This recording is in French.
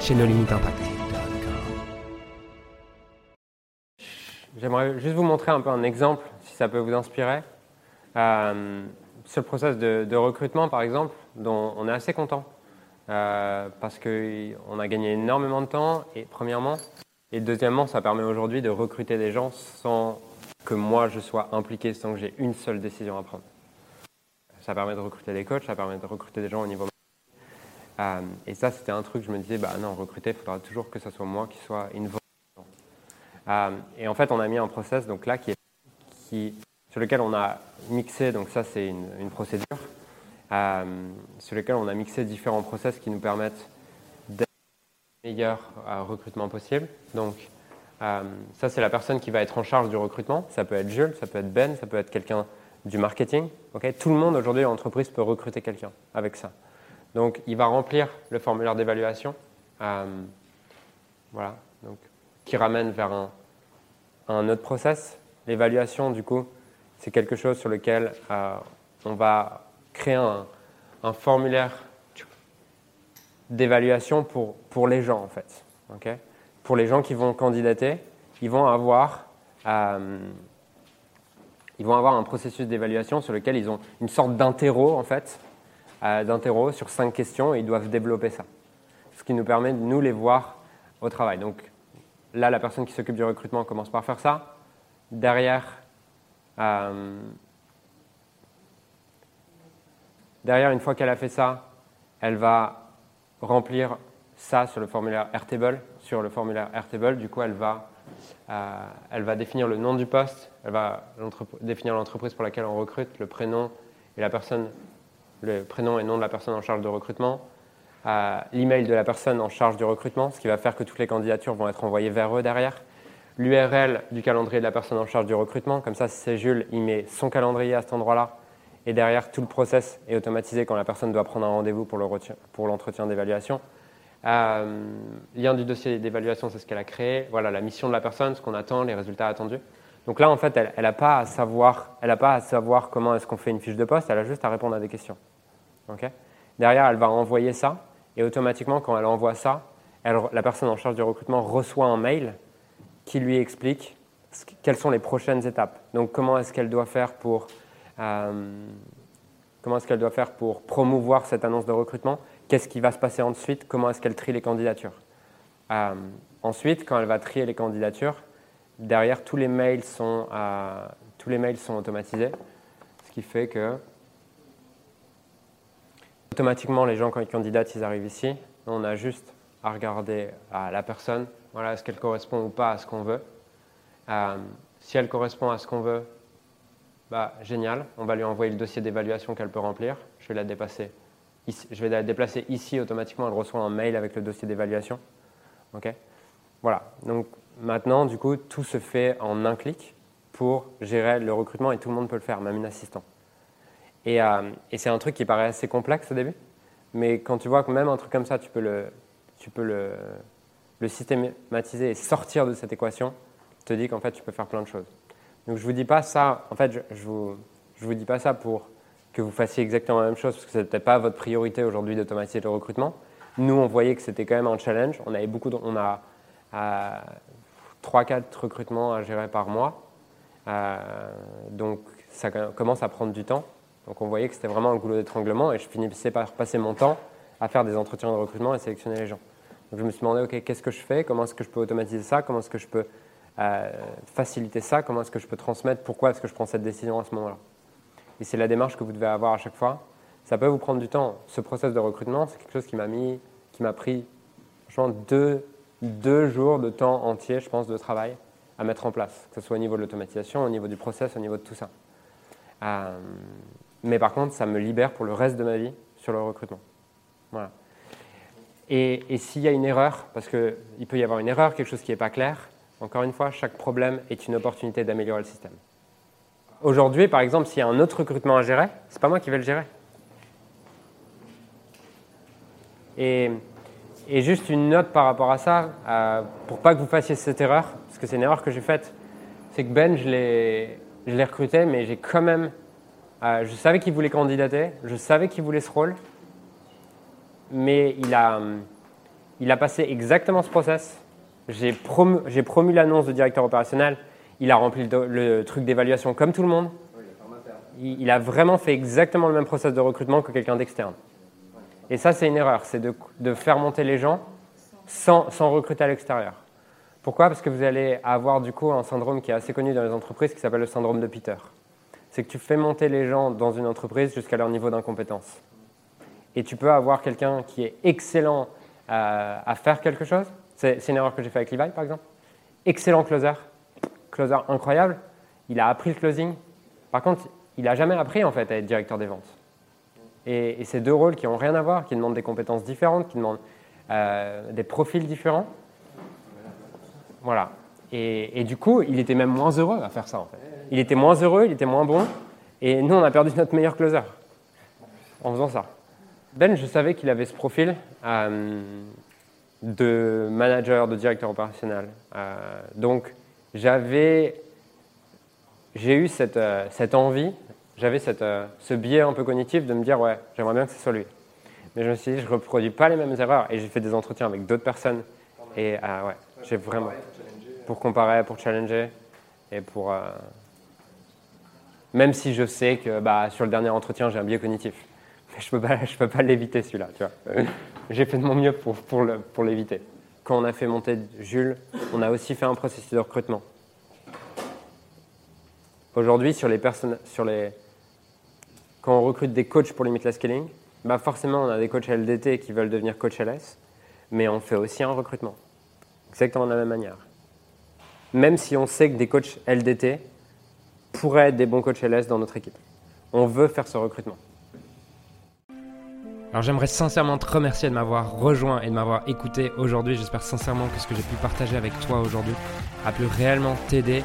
chez nos limites impact. J'aimerais juste vous montrer un peu un exemple, si ça peut vous inspirer. Euh, sur le process de, recrutement, par exemple, dont on est assez content. Euh, parce qu'on a gagné énormément de temps, et premièrement. Et deuxièmement, ça permet aujourd'hui de recruter des gens sans que moi je sois impliqué, sans que j'ai une seule décision à prendre. Ça permet de recruter des coachs, ça permet de recruter des gens au niveau euh, et ça, c'était un truc, je me disais, bah non, recruter, il faudra toujours que ce soit moi qui soit une euh, et en fait, on a mis un process donc là qui est, qui, sur lequel on a mixé, donc ça c'est une, procédure, euh, sur lequel on a mixé différents process qui nous permettent d'être le meilleur euh, recrutement possible. Donc ça c'est la personne qui va être en charge du recrutement. Ça peut être Jules, ça peut être Ben, ça peut être quelqu'un du marketing. Tout le monde aujourd'hui en entreprise peut recruter quelqu'un avec ça. Donc, il va remplir le formulaire d'évaluation, euh, voilà, donc, qui ramène vers un, autre process. L'évaluation, du coup, c'est quelque chose sur lequel euh, on va créer un, formulaire d'évaluation pour, les gens, en fait. pour les gens qui vont candidater, ils vont avoir, euh, ils vont avoir un processus d'évaluation sur lequel ils ont une sorte d'interro, en fait, d'interro sur cinq questions et ils doivent développer ça. Ce qui nous permet de nous les voir au travail. Donc là, la personne qui s'occupe du recrutement commence par faire ça. Derrière, euh, derrière une fois qu'elle a fait ça, elle va remplir ça sur le formulaire Airtable. Sur le formulaire Airtable, du coup, elle va, euh, elle va définir le nom du poste, elle va définir l'entreprise pour laquelle on recrute, le prénom et la personne le prénom et nom de la personne en charge de recrutement, l'email de la personne en charge du recrutement, ce qui va faire que toutes les candidatures vont être envoyées vers eux derrière, l'URL du calendrier de la personne en charge du recrutement, comme ça si c'est Jules, il met son calendrier à cet endroit-là, et derrière tout le process est automatisé quand la personne doit prendre un rendez-vous pour l'entretien d'évaluation. Euh, lien du dossier d'évaluation, c'est ce qu'elle a créé. Voilà la mission de la personne, ce qu'on attend, les résultats attendus. Donc là, en fait, elle n'a pas, à savoir, pas à savoir comment est-ce qu'on fait une fiche de poste, elle a juste à répondre à des questions. Derrière, elle va envoyer ça, et automatiquement, quand elle envoie ça, la personne en charge du recrutement reçoit un mail qui lui explique quelles sont les prochaines étapes. Donc, comment est-ce qu'elle doit faire pour euh, comment est-ce qu'elle doit faire pour promouvoir cette annonce de recrutement? Qu'est-ce qui va se passer ensuite? Comment est-ce qu'elle trie les candidatures? Euh, Ensuite, quand elle va trier les candidatures, derrière, tous les mails sont, tous les mails sont automatisés, ce qui fait que automatiquement, les gens, quand ils candidatent, ils arrivent ici. On a juste à regarder à la personne, voilà, est-ce qu'elle correspond ou pas à ce qu'on veut. Euh, si elle correspond à ce qu'on veut, bah, génial, on va lui envoyer le dossier d'évaluation qu'elle peut remplir. Je vais la je vais la déplacer ici automatiquement, elle reçoit un mail avec le dossier d'évaluation. Voilà, donc Maintenant, du coup, tout se fait en un clic pour gérer le recrutement et tout le monde peut le faire, même une assistant. Et, euh, c'est un truc qui paraît assez complexe au début, mais quand tu vois que même un truc comme ça, tu peux le, tu peux le, le systématiser et sortir de cette équation, te dis qu'en fait, tu peux faire plein de choses. Donc, je vous dis pas ça, en fait, je, je vous, je vous dis pas ça pour que vous fassiez exactement la même chose, parce que ce n'était pas votre priorité aujourd'hui d'automatiser le recrutement. Nous, on voyait que c'était quand même un challenge. On avait beaucoup, on a, euh, 3-4 recrutements à gérer par mois. Euh, donc ça commence à prendre du temps. Donc on voyait que c'était vraiment un goulot d'étranglement et je finissais par passer mon temps à faire des entretiens de recrutement et sélectionner les gens. Donc je me suis demandé, OK, qu'est-ce que je fais? Comment est-ce que je peux automatiser ça? Comment est-ce que je peux euh, faciliter ça? Comment est-ce que je peux transmettre? Pourquoi est-ce que je prends cette décision à ce moment-là? Et c'est la démarche que vous devez avoir à chaque fois. Ça peut vous prendre du temps. Ce process de recrutement, c'est quelque chose qui m'a mis, qui m'a pris, franchement, deux, deux jours de temps entier, je pense, de travail à mettre en place, que ce soit au niveau de l'automatisation, au niveau du process, au niveau de tout ça. Euh, mais par contre, ça me libère pour le reste de ma vie sur le recrutement. Voilà. Et, s'il y a une erreur, parce qu'il peut y avoir une erreur, quelque chose qui n'est pas clair, encore une fois, chaque problème est une opportunité d'améliorer le système. Aujourd'hui, par exemple, s'il y a un autre recrutement à gérer, c'est pas moi qui vais le gérer. Et, et juste une note par rapport à ça, euh, pour pas que vous fassiez cette erreur, parce que c'est une erreur que j'ai faite, c'est que Ben, je l'ai recruté, mais j'ai quand même. Euh, je savais qu'il voulait candidater, je savais qu'il voulait ce rôle, mais il a, il a passé exactement ce process. J'ai promu, promu l'annonce de directeur opérationnel, il a rempli le, truc d'évaluation comme tout le monde. Il, il, a vraiment fait exactement le même process de recrutement que quelqu'un d'externe. Et ça, c'est une erreur, c'est de, faire monter les gens sans, recruter à l'extérieur. Pourquoi? Parce que vous allez avoir du coup un syndrome qui est assez connu dans les entreprises qui s'appelle le syndrome de Peter. C'est que tu fais monter les gens dans une entreprise jusqu'à leur niveau d'incompétence. Et tu peux avoir quelqu'un qui est excellent à, à faire quelque chose. C'est une erreur que j'ai fait avec Levi, par exemple. Excellent closer, closer incroyable. Il a appris le closing. Par contre, il n'a jamais appris en fait à être directeur des ventes. Et, ces deux rôles qui n'ont rien à voir, qui demandent des compétences différentes, qui demandent euh, des profils différents. Voilà. Et, du coup, il était même moins heureux à faire ça. Il était moins heureux, il était moins bon. Et nous, on a perdu notre meilleur closer en faisant ça. Ben, je savais qu'il avait ce profil euh, de manager, de directeur opérationnel. Euh, donc, j'avais, j'ai eu cette, cette envie j'avais euh, ce biais un peu cognitif de me dire, ouais, j'aimerais bien que ce soit lui. Mais je me suis dit, je ne reproduis pas les mêmes erreurs. Et j'ai fait des entretiens avec d'autres personnes. Et euh, ouais, j'ai vraiment. Pour comparer, pour challenger. Et pour. Euh, même si je sais que bah, sur le dernier entretien, j'ai un biais cognitif. Mais je ne peux pas, peux pas l'éviter celui-là. Tu vois. j'ai fait de mon mieux pour, pour, pour l'éviter. Quand on a fait monter Jules, on a aussi fait un processus de recrutement. Aujourd'hui, sur les personnes, sur les, quand on recrute des coachs pour limiter la scaling, bah forcément on a des coachs LDT qui veulent devenir coach LS, mais on fait aussi un recrutement. Exactement de la même manière. Même si on sait que des coachs LDT pourraient être des bons coachs LS dans notre équipe. On veut faire ce recrutement. Alors j'aimerais sincèrement te remercier de m'avoir rejoint et de m'avoir écouté aujourd'hui. J'espère sincèrement que ce que j'ai pu partager avec toi aujourd'hui a pu réellement t'aider